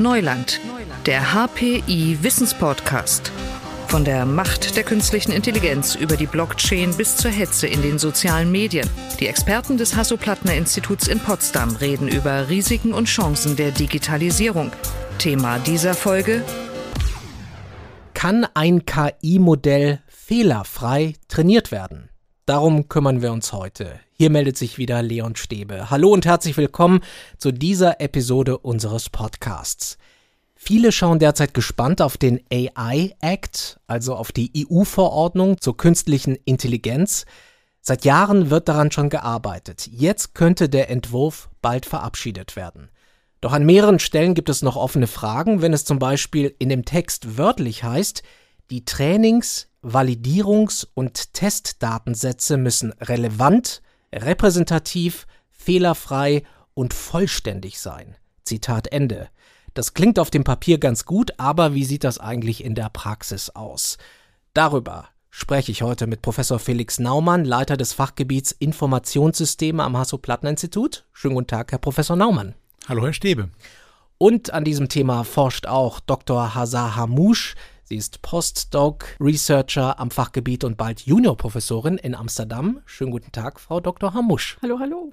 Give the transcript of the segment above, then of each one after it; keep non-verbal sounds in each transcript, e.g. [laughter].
Neuland, der HPI Wissenspodcast. Von der Macht der künstlichen Intelligenz über die Blockchain bis zur Hetze in den sozialen Medien. Die Experten des Hasso-Plattner-Instituts in Potsdam reden über Risiken und Chancen der Digitalisierung. Thema dieser Folge kann ein KI-Modell fehlerfrei trainiert werden? Darum kümmern wir uns heute. Hier meldet sich wieder Leon Stäbe. Hallo und herzlich willkommen zu dieser Episode unseres Podcasts. Viele schauen derzeit gespannt auf den AI Act, also auf die EU-Verordnung zur künstlichen Intelligenz. Seit Jahren wird daran schon gearbeitet. Jetzt könnte der Entwurf bald verabschiedet werden. Doch an mehreren Stellen gibt es noch offene Fragen, wenn es zum Beispiel in dem Text wörtlich heißt, die Trainings-, Validierungs- und Testdatensätze müssen relevant, repräsentativ, fehlerfrei und vollständig sein. Zitat Ende. Das klingt auf dem Papier ganz gut, aber wie sieht das eigentlich in der Praxis aus? Darüber spreche ich heute mit Professor Felix Naumann, Leiter des Fachgebiets Informationssysteme am Hasso-Plattner-Institut. Schönen guten Tag, Herr Professor Naumann. Hallo, Herr Stäbe. Und an diesem Thema forscht auch Dr. Hazar Hamouche. Sie ist Postdoc-Researcher am Fachgebiet und bald Juniorprofessorin in Amsterdam. Schönen guten Tag, Frau Dr. Hamouche. Hallo, hallo.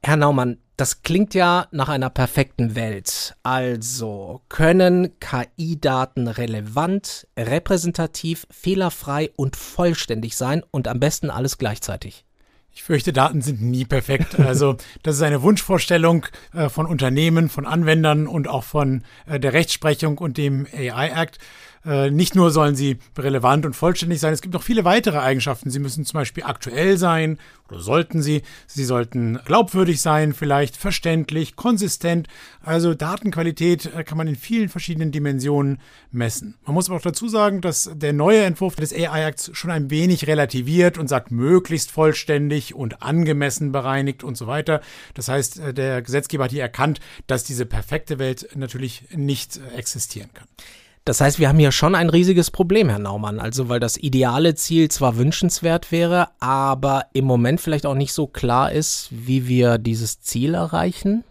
Herr Naumann, das klingt ja nach einer perfekten Welt. Also können KI-Daten relevant, repräsentativ, fehlerfrei und vollständig sein und am besten alles gleichzeitig. Ich fürchte, Daten sind nie perfekt. Also [laughs] das ist eine Wunschvorstellung äh, von Unternehmen, von Anwendern und auch von äh, der Rechtsprechung und dem AI Act. Äh, nicht nur sollen sie relevant und vollständig sein, es gibt noch viele weitere Eigenschaften. Sie müssen zum Beispiel aktuell sein oder sollten sie. Sie sollten glaubwürdig sein, vielleicht verständlich, konsistent. Also Datenqualität äh, kann man in vielen verschiedenen Dimensionen messen. Man muss aber auch dazu sagen, dass der neue Entwurf des AI Acts schon ein wenig relativiert und sagt möglichst vollständig und angemessen bereinigt und so weiter. Das heißt, äh, der Gesetzgeber hat hier erkannt, dass diese perfekte Welt natürlich nicht existieren kann. Das heißt, wir haben hier schon ein riesiges Problem, Herr Naumann. Also, weil das ideale Ziel zwar wünschenswert wäre, aber im Moment vielleicht auch nicht so klar ist, wie wir dieses Ziel erreichen.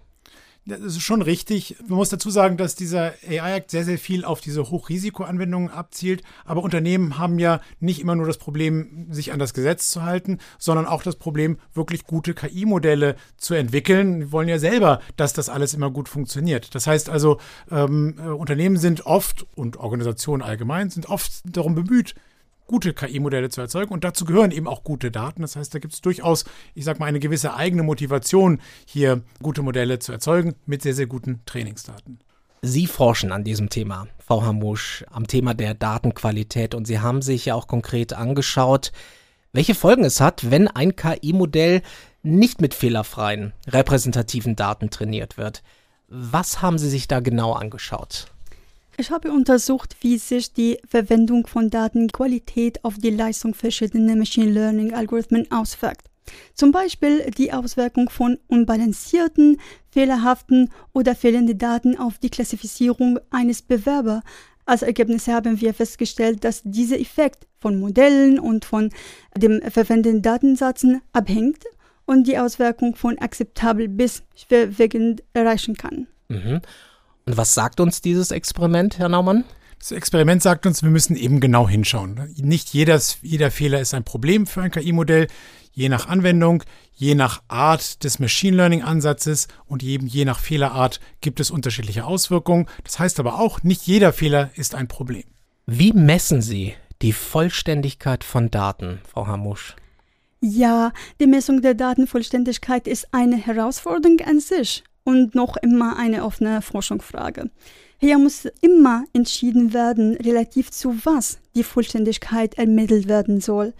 Das ist schon richtig. Man muss dazu sagen, dass dieser AI-Act sehr, sehr viel auf diese Hochrisikoanwendungen abzielt. Aber Unternehmen haben ja nicht immer nur das Problem, sich an das Gesetz zu halten, sondern auch das Problem, wirklich gute KI-Modelle zu entwickeln. Wir wollen ja selber, dass das alles immer gut funktioniert. Das heißt also, ähm, äh, Unternehmen sind oft und Organisationen allgemein sind oft darum bemüht, gute KI-Modelle zu erzeugen. Und dazu gehören eben auch gute Daten. Das heißt, da gibt es durchaus, ich sage mal, eine gewisse eigene Motivation, hier gute Modelle zu erzeugen mit sehr, sehr guten Trainingsdaten. Sie forschen an diesem Thema, Frau Hamusch, am Thema der Datenqualität. Und Sie haben sich ja auch konkret angeschaut, welche Folgen es hat, wenn ein KI-Modell nicht mit fehlerfreien, repräsentativen Daten trainiert wird. Was haben Sie sich da genau angeschaut? Ich habe untersucht, wie sich die Verwendung von Datenqualität auf die Leistung verschiedener Machine Learning-Algorithmen auswirkt. Zum Beispiel die Auswirkung von unbalancierten, fehlerhaften oder fehlenden Daten auf die Klassifizierung eines Bewerbers. Als Ergebnis haben wir festgestellt, dass dieser Effekt von Modellen und von dem verwendeten Datensätzen abhängt und die Auswirkung von akzeptabel bis schwerwiegend erreichen kann. Mhm. Und was sagt uns dieses Experiment, Herr Naumann? Das Experiment sagt uns, wir müssen eben genau hinschauen. Nicht jedes, jeder Fehler ist ein Problem für ein KI-Modell. Je nach Anwendung, je nach Art des Machine Learning-Ansatzes und eben je nach Fehlerart gibt es unterschiedliche Auswirkungen. Das heißt aber auch, nicht jeder Fehler ist ein Problem. Wie messen Sie die Vollständigkeit von Daten, Frau Hamusch? Ja, die Messung der Datenvollständigkeit ist eine Herausforderung an sich und noch immer eine offene Forschungsfrage. Hier muss immer entschieden werden, relativ zu was die Vollständigkeit ermittelt werden soll.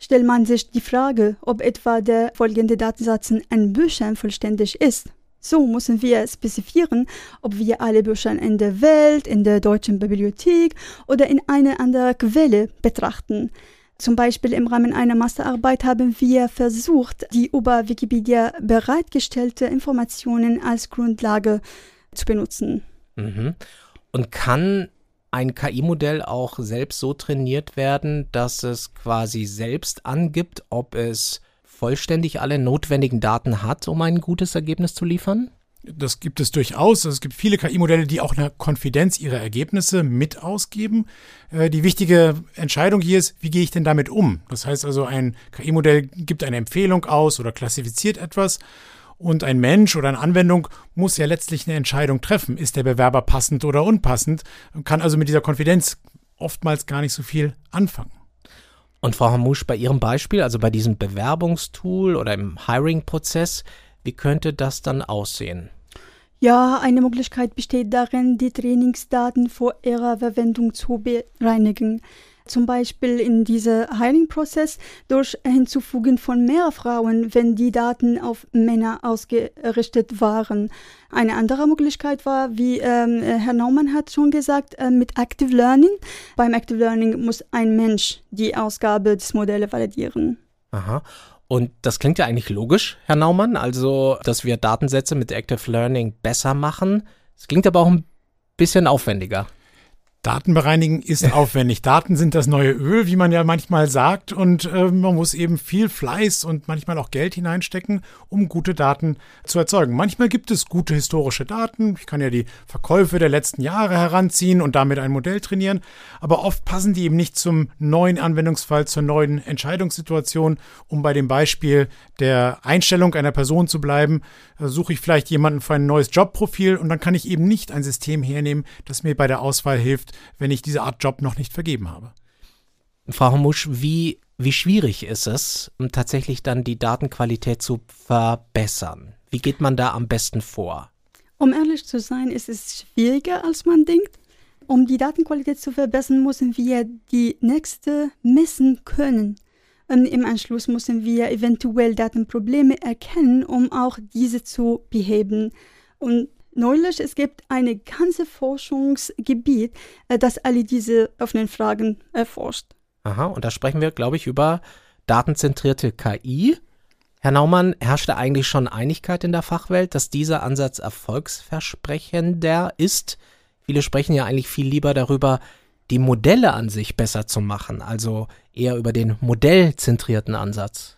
Stellt man sich die Frage, ob etwa der folgende Datensatz in Büchern vollständig ist. So müssen wir spezifizieren, ob wir alle Bücher in der Welt, in der deutschen Bibliothek oder in einer anderen Quelle betrachten. Zum Beispiel im Rahmen einer Masterarbeit haben wir versucht, die über Wikipedia bereitgestellte Informationen als Grundlage zu benutzen. Mhm. Und kann ein KI-Modell auch selbst so trainiert werden, dass es quasi selbst angibt, ob es vollständig alle notwendigen Daten hat, um ein gutes Ergebnis zu liefern? Das gibt es durchaus. Es gibt viele KI-Modelle, die auch eine Konfidenz ihrer Ergebnisse mit ausgeben. Äh, die wichtige Entscheidung hier ist, wie gehe ich denn damit um? Das heißt also, ein KI-Modell gibt eine Empfehlung aus oder klassifiziert etwas. Und ein Mensch oder eine Anwendung muss ja letztlich eine Entscheidung treffen. Ist der Bewerber passend oder unpassend? Und kann also mit dieser Konfidenz oftmals gar nicht so viel anfangen. Und Frau Hamusch, bei Ihrem Beispiel, also bei diesem Bewerbungstool oder im Hiring-Prozess, wie könnte das dann aussehen? Ja, eine Möglichkeit besteht darin, die Trainingsdaten vor ihrer Verwendung zu bereinigen. Zum Beispiel in diesem Hiring-Prozess durch Hinzufügen von mehr Frauen, wenn die Daten auf Männer ausgerichtet waren. Eine andere Möglichkeit war, wie ähm, Herr Naumann hat schon gesagt, äh, mit Active Learning. Beim Active Learning muss ein Mensch die Ausgabe des Modells validieren. Aha. Und das klingt ja eigentlich logisch, Herr Naumann, also dass wir Datensätze mit Active Learning besser machen. Es klingt aber auch ein bisschen aufwendiger. Daten bereinigen ist [laughs] aufwendig. Daten sind das neue Öl, wie man ja manchmal sagt. Und äh, man muss eben viel Fleiß und manchmal auch Geld hineinstecken, um gute Daten zu erzeugen. Manchmal gibt es gute historische Daten. Ich kann ja die Verkäufe der letzten Jahre heranziehen und damit ein Modell trainieren. Aber oft passen die eben nicht zum neuen Anwendungsfall, zur neuen Entscheidungssituation. Um bei dem Beispiel der Einstellung einer Person zu bleiben, äh, suche ich vielleicht jemanden für ein neues Jobprofil und dann kann ich eben nicht ein System hernehmen, das mir bei der Auswahl hilft, wenn ich diese Art Job noch nicht vergeben habe. Frau Musch, wie, wie schwierig ist es, um tatsächlich dann die Datenqualität zu verbessern? Wie geht man da am besten vor? Um ehrlich zu sein, ist es schwieriger, als man denkt. Um die Datenqualität zu verbessern, müssen wir die nächste messen können. Und Im Anschluss müssen wir eventuell Datenprobleme erkennen, um auch diese zu beheben. Und neulich, es gibt ein ganzes Forschungsgebiet, äh, das alle diese offenen Fragen erforscht. Aha, und da sprechen wir, glaube ich, über datenzentrierte KI. Herr Naumann, herrscht da eigentlich schon Einigkeit in der Fachwelt, dass dieser Ansatz erfolgsversprechender ist? Viele sprechen ja eigentlich viel lieber darüber, die Modelle an sich besser zu machen, also eher über den modellzentrierten Ansatz.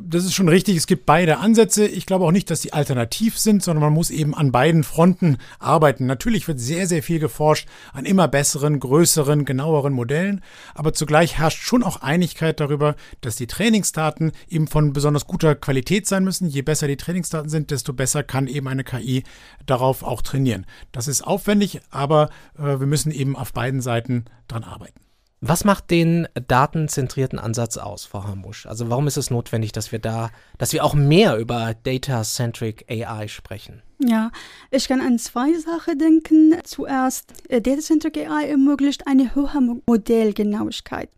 Das ist schon richtig. Es gibt beide Ansätze. Ich glaube auch nicht, dass sie alternativ sind, sondern man muss eben an beiden Fronten arbeiten. Natürlich wird sehr, sehr viel geforscht an immer besseren, größeren, genaueren Modellen. Aber zugleich herrscht schon auch Einigkeit darüber, dass die Trainingsdaten eben von besonders guter Qualität sein müssen. Je besser die Trainingsdaten sind, desto besser kann eben eine KI darauf auch trainieren. Das ist aufwendig, aber äh, wir müssen eben auf beiden Seiten dran arbeiten. Was macht den datenzentrierten Ansatz aus, Frau Hamusch? Also warum ist es notwendig, dass wir da, dass wir auch mehr über Data-Centric AI sprechen? Ja, ich kann an zwei Sachen denken. Zuerst, äh, Data-Centric AI ermöglicht eine hohe Modellgenauigkeit.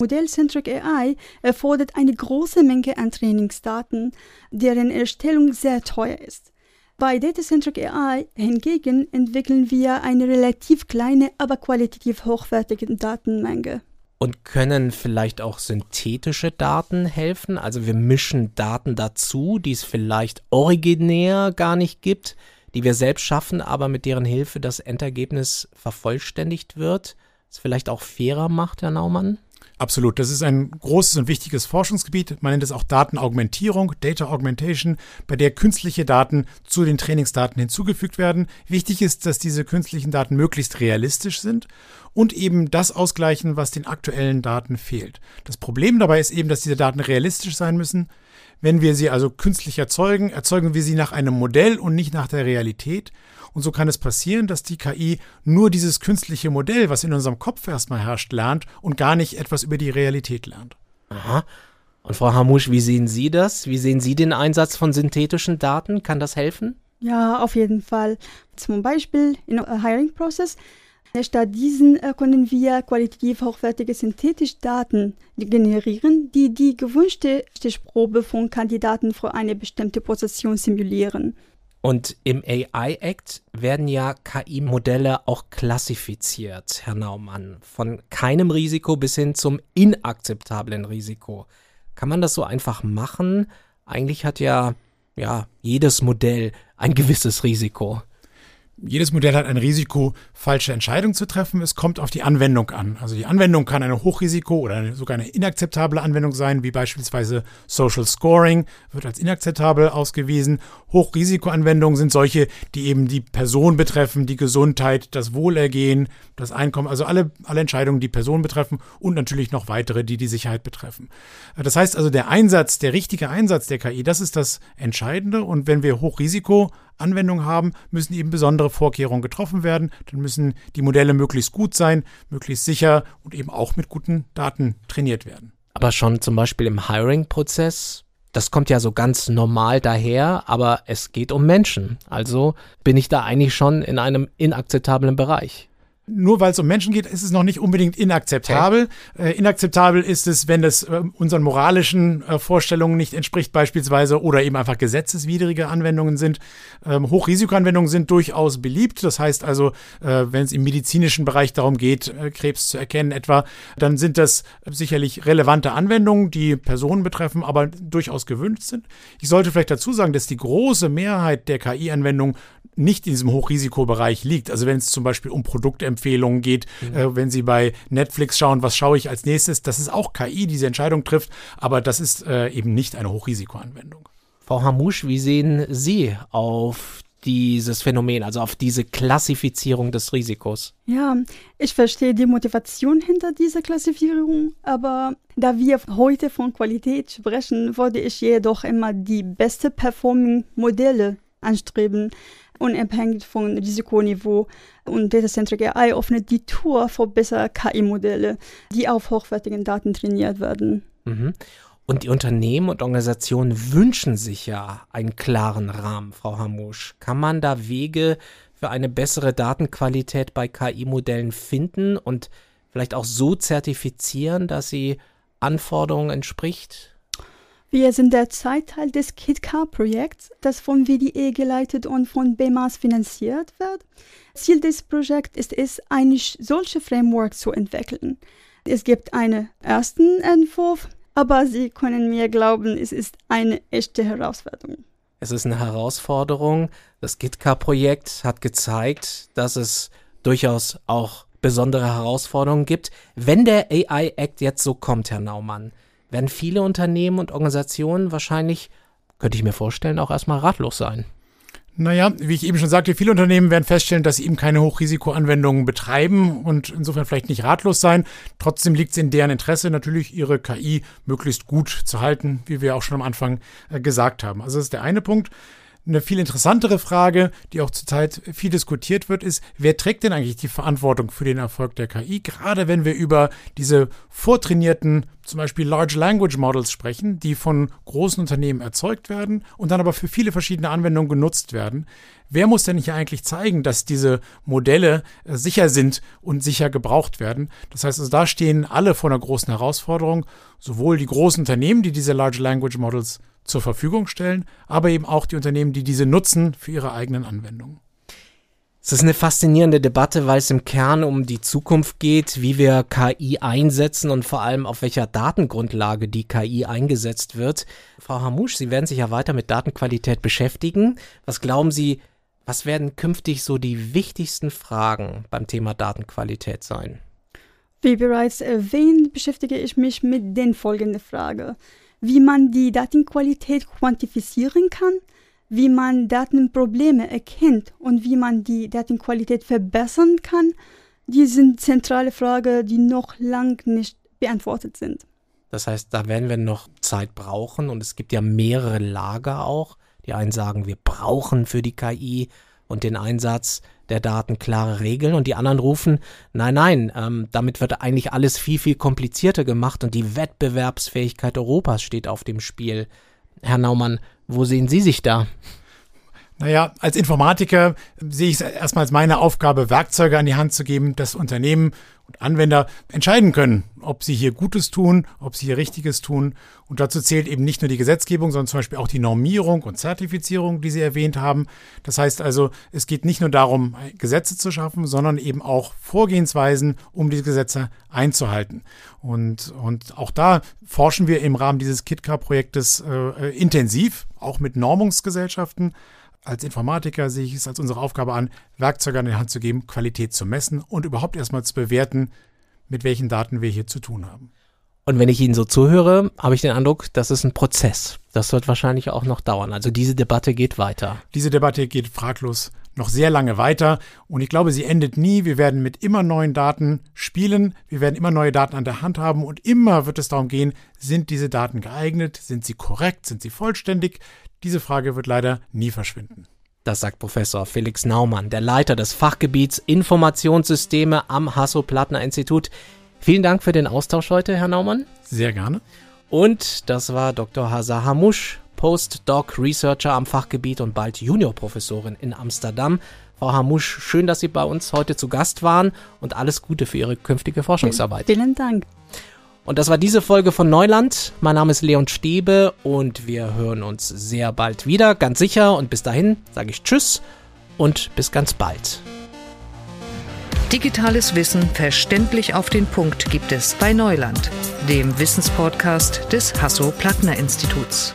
Modell-Centric AI erfordert eine große Menge an Trainingsdaten, deren Erstellung sehr teuer ist. Bei Data-Centric AI hingegen entwickeln wir eine relativ kleine, aber qualitativ hochwertige Datenmenge. Und können vielleicht auch synthetische Daten helfen? Also wir mischen Daten dazu, die es vielleicht originär gar nicht gibt, die wir selbst schaffen, aber mit deren Hilfe das Endergebnis vervollständigt wird. Das vielleicht auch fairer macht, Herr Naumann? Absolut. Das ist ein großes und wichtiges Forschungsgebiet. Man nennt es auch Datenaugmentierung, Data Augmentation, bei der künstliche Daten zu den Trainingsdaten hinzugefügt werden. Wichtig ist, dass diese künstlichen Daten möglichst realistisch sind und eben das ausgleichen, was den aktuellen Daten fehlt. Das Problem dabei ist eben, dass diese Daten realistisch sein müssen. Wenn wir sie also künstlich erzeugen, erzeugen wir sie nach einem Modell und nicht nach der Realität. Und so kann es passieren, dass die KI nur dieses künstliche Modell, was in unserem Kopf erstmal herrscht, lernt und gar nicht etwas über die Realität lernt. Aha. Und Frau Hamusch, wie sehen Sie das? Wie sehen Sie den Einsatz von synthetischen Daten? Kann das helfen? Ja, auf jeden Fall. Zum Beispiel im Hiring-Prozess. Statt diesen äh, können wir qualitativ hochwertige synthetische Daten generieren, die die gewünschte Stichprobe von Kandidaten für eine bestimmte Position simulieren. Und im AI Act werden ja KI-Modelle auch klassifiziert, Herr Naumann, von keinem Risiko bis hin zum inakzeptablen Risiko. Kann man das so einfach machen? Eigentlich hat ja, ja jedes Modell ein gewisses Risiko. Jedes Modell hat ein Risiko, falsche Entscheidungen zu treffen. Es kommt auf die Anwendung an. Also die Anwendung kann eine Hochrisiko oder sogar eine inakzeptable Anwendung sein, wie beispielsweise Social Scoring wird als inakzeptabel ausgewiesen. Hochrisikoanwendungen sind solche, die eben die Person betreffen, die Gesundheit, das Wohlergehen, das Einkommen, also alle, alle Entscheidungen, die Person betreffen und natürlich noch weitere, die die Sicherheit betreffen. Das heißt also, der Einsatz, der richtige Einsatz der KI, das ist das Entscheidende. Und wenn wir Hochrisiko Anwendung haben, müssen eben besondere Vorkehrungen getroffen werden. Dann müssen die Modelle möglichst gut sein, möglichst sicher und eben auch mit guten Daten trainiert werden. Aber schon zum Beispiel im Hiring-Prozess, das kommt ja so ganz normal daher, aber es geht um Menschen. Also bin ich da eigentlich schon in einem inakzeptablen Bereich nur weil es um Menschen geht, ist es noch nicht unbedingt inakzeptabel. Okay. Äh, inakzeptabel ist es, wenn es äh, unseren moralischen äh, Vorstellungen nicht entspricht, beispielsweise, oder eben einfach gesetzeswidrige Anwendungen sind. Ähm, Hochrisikoanwendungen sind durchaus beliebt. Das heißt also, äh, wenn es im medizinischen Bereich darum geht, äh, Krebs zu erkennen etwa, dann sind das sicherlich relevante Anwendungen, die Personen betreffen, aber durchaus gewünscht sind. Ich sollte vielleicht dazu sagen, dass die große Mehrheit der KI-Anwendungen nicht in diesem Hochrisikobereich liegt. Also wenn es zum Beispiel um Produktempfehlungen geht, mhm. äh, wenn Sie bei Netflix schauen, was schaue ich als nächstes, das ist auch KI, die diese Entscheidung trifft, aber das ist äh, eben nicht eine Hochrisikoanwendung. Frau Hamouche, wie sehen Sie auf dieses Phänomen, also auf diese Klassifizierung des Risikos? Ja, ich verstehe die Motivation hinter dieser Klassifizierung, aber da wir heute von Qualität sprechen, würde ich jedoch immer die beste performing Modelle anstreben unabhängig vom Risikoniveau. Und Data-Centric AI öffnet die Tour für bessere KI-Modelle, die auf hochwertigen Daten trainiert werden. Mhm. Und die Unternehmen und Organisationen wünschen sich ja einen klaren Rahmen, Frau Hamusch. Kann man da Wege für eine bessere Datenqualität bei KI-Modellen finden und vielleicht auch so zertifizieren, dass sie Anforderungen entspricht? Wir sind derzeit Teil des KitKar-Projekts, das von WDE geleitet und von BEMAS finanziert wird. Ziel des Projekts ist es, ein solche Framework zu entwickeln. Es gibt einen ersten Entwurf, aber Sie können mir glauben, es ist eine echte Herausforderung. Es ist eine Herausforderung. Das GitKar-Projekt hat gezeigt, dass es durchaus auch besondere Herausforderungen gibt. Wenn der AI Act jetzt so kommt, Herr Naumann, werden viele Unternehmen und Organisationen wahrscheinlich, könnte ich mir vorstellen, auch erstmal ratlos sein. Naja, wie ich eben schon sagte, viele Unternehmen werden feststellen, dass sie eben keine Hochrisikoanwendungen betreiben und insofern vielleicht nicht ratlos sein. Trotzdem liegt es in deren Interesse, natürlich ihre KI möglichst gut zu halten, wie wir auch schon am Anfang äh, gesagt haben. Also das ist der eine Punkt. Eine viel interessantere Frage, die auch zurzeit viel diskutiert wird, ist, wer trägt denn eigentlich die Verantwortung für den Erfolg der KI? Gerade wenn wir über diese vortrainierten, zum Beispiel Large Language Models sprechen, die von großen Unternehmen erzeugt werden und dann aber für viele verschiedene Anwendungen genutzt werden. Wer muss denn hier eigentlich zeigen, dass diese Modelle äh, sicher sind und sicher gebraucht werden? Das heißt, also da stehen alle vor einer großen Herausforderung, sowohl die großen Unternehmen, die diese Large Language Models zur Verfügung stellen, aber eben auch die Unternehmen, die diese nutzen für ihre eigenen Anwendungen. Es ist eine faszinierende Debatte, weil es im Kern um die Zukunft geht, wie wir KI einsetzen und vor allem auf welcher Datengrundlage die KI eingesetzt wird. Frau Hamouche, Sie werden sich ja weiter mit Datenqualität beschäftigen. Was glauben Sie, was werden künftig so die wichtigsten Fragen beim Thema Datenqualität sein? Wie bereits erwähnt, beschäftige ich mich mit den folgenden Fragen wie man die Datenqualität quantifizieren kann, wie man Datenprobleme erkennt und wie man die Datenqualität verbessern kann, die sind zentrale Fragen, die noch lang nicht beantwortet sind. Das heißt, da werden wir noch Zeit brauchen und es gibt ja mehrere Lager auch. Die einen sagen, wir brauchen für die KI und den Einsatz der Daten klare Regeln und die anderen rufen, nein, nein, ähm, damit wird eigentlich alles viel, viel komplizierter gemacht und die Wettbewerbsfähigkeit Europas steht auf dem Spiel. Herr Naumann, wo sehen Sie sich da? Naja, als Informatiker sehe ich es erstmal als meine Aufgabe, Werkzeuge an die Hand zu geben, dass Unternehmen und Anwender entscheiden können, ob sie hier Gutes tun, ob sie hier Richtiges tun. Und dazu zählt eben nicht nur die Gesetzgebung, sondern zum Beispiel auch die Normierung und Zertifizierung, die Sie erwähnt haben. Das heißt also, es geht nicht nur darum, Gesetze zu schaffen, sondern eben auch Vorgehensweisen, um diese Gesetze einzuhalten. Und, und auch da forschen wir im Rahmen dieses KitKar-Projektes äh, intensiv, auch mit Normungsgesellschaften als Informatiker sehe ich es als unsere Aufgabe an, Werkzeuge an die Hand zu geben, Qualität zu messen und überhaupt erstmal zu bewerten, mit welchen Daten wir hier zu tun haben. Und wenn ich Ihnen so zuhöre, habe ich den Eindruck, das ist ein Prozess. Das wird wahrscheinlich auch noch dauern. Also diese Debatte geht weiter. Diese Debatte geht fraglos noch sehr lange weiter und ich glaube, sie endet nie. Wir werden mit immer neuen Daten spielen, wir werden immer neue Daten an der Hand haben und immer wird es darum gehen, sind diese Daten geeignet, sind sie korrekt, sind sie vollständig? Diese Frage wird leider nie verschwinden. Das sagt Professor Felix Naumann, der Leiter des Fachgebiets Informationssysteme am Hasso-Plattner-Institut. Vielen Dank für den Austausch heute, Herr Naumann. Sehr gerne. Und das war Dr. Hazar Hamusch, Postdoc Researcher am Fachgebiet und bald Juniorprofessorin in Amsterdam. Frau Hamusch, schön, dass Sie bei uns heute zu Gast waren und alles Gute für Ihre künftige Forschungsarbeit. Vielen Dank. Und das war diese Folge von Neuland. Mein Name ist Leon Stäbe und wir hören uns sehr bald wieder, ganz sicher. Und bis dahin sage ich Tschüss und bis ganz bald. Digitales Wissen verständlich auf den Punkt gibt es bei Neuland, dem Wissenspodcast des Hasso-Plattner-Instituts.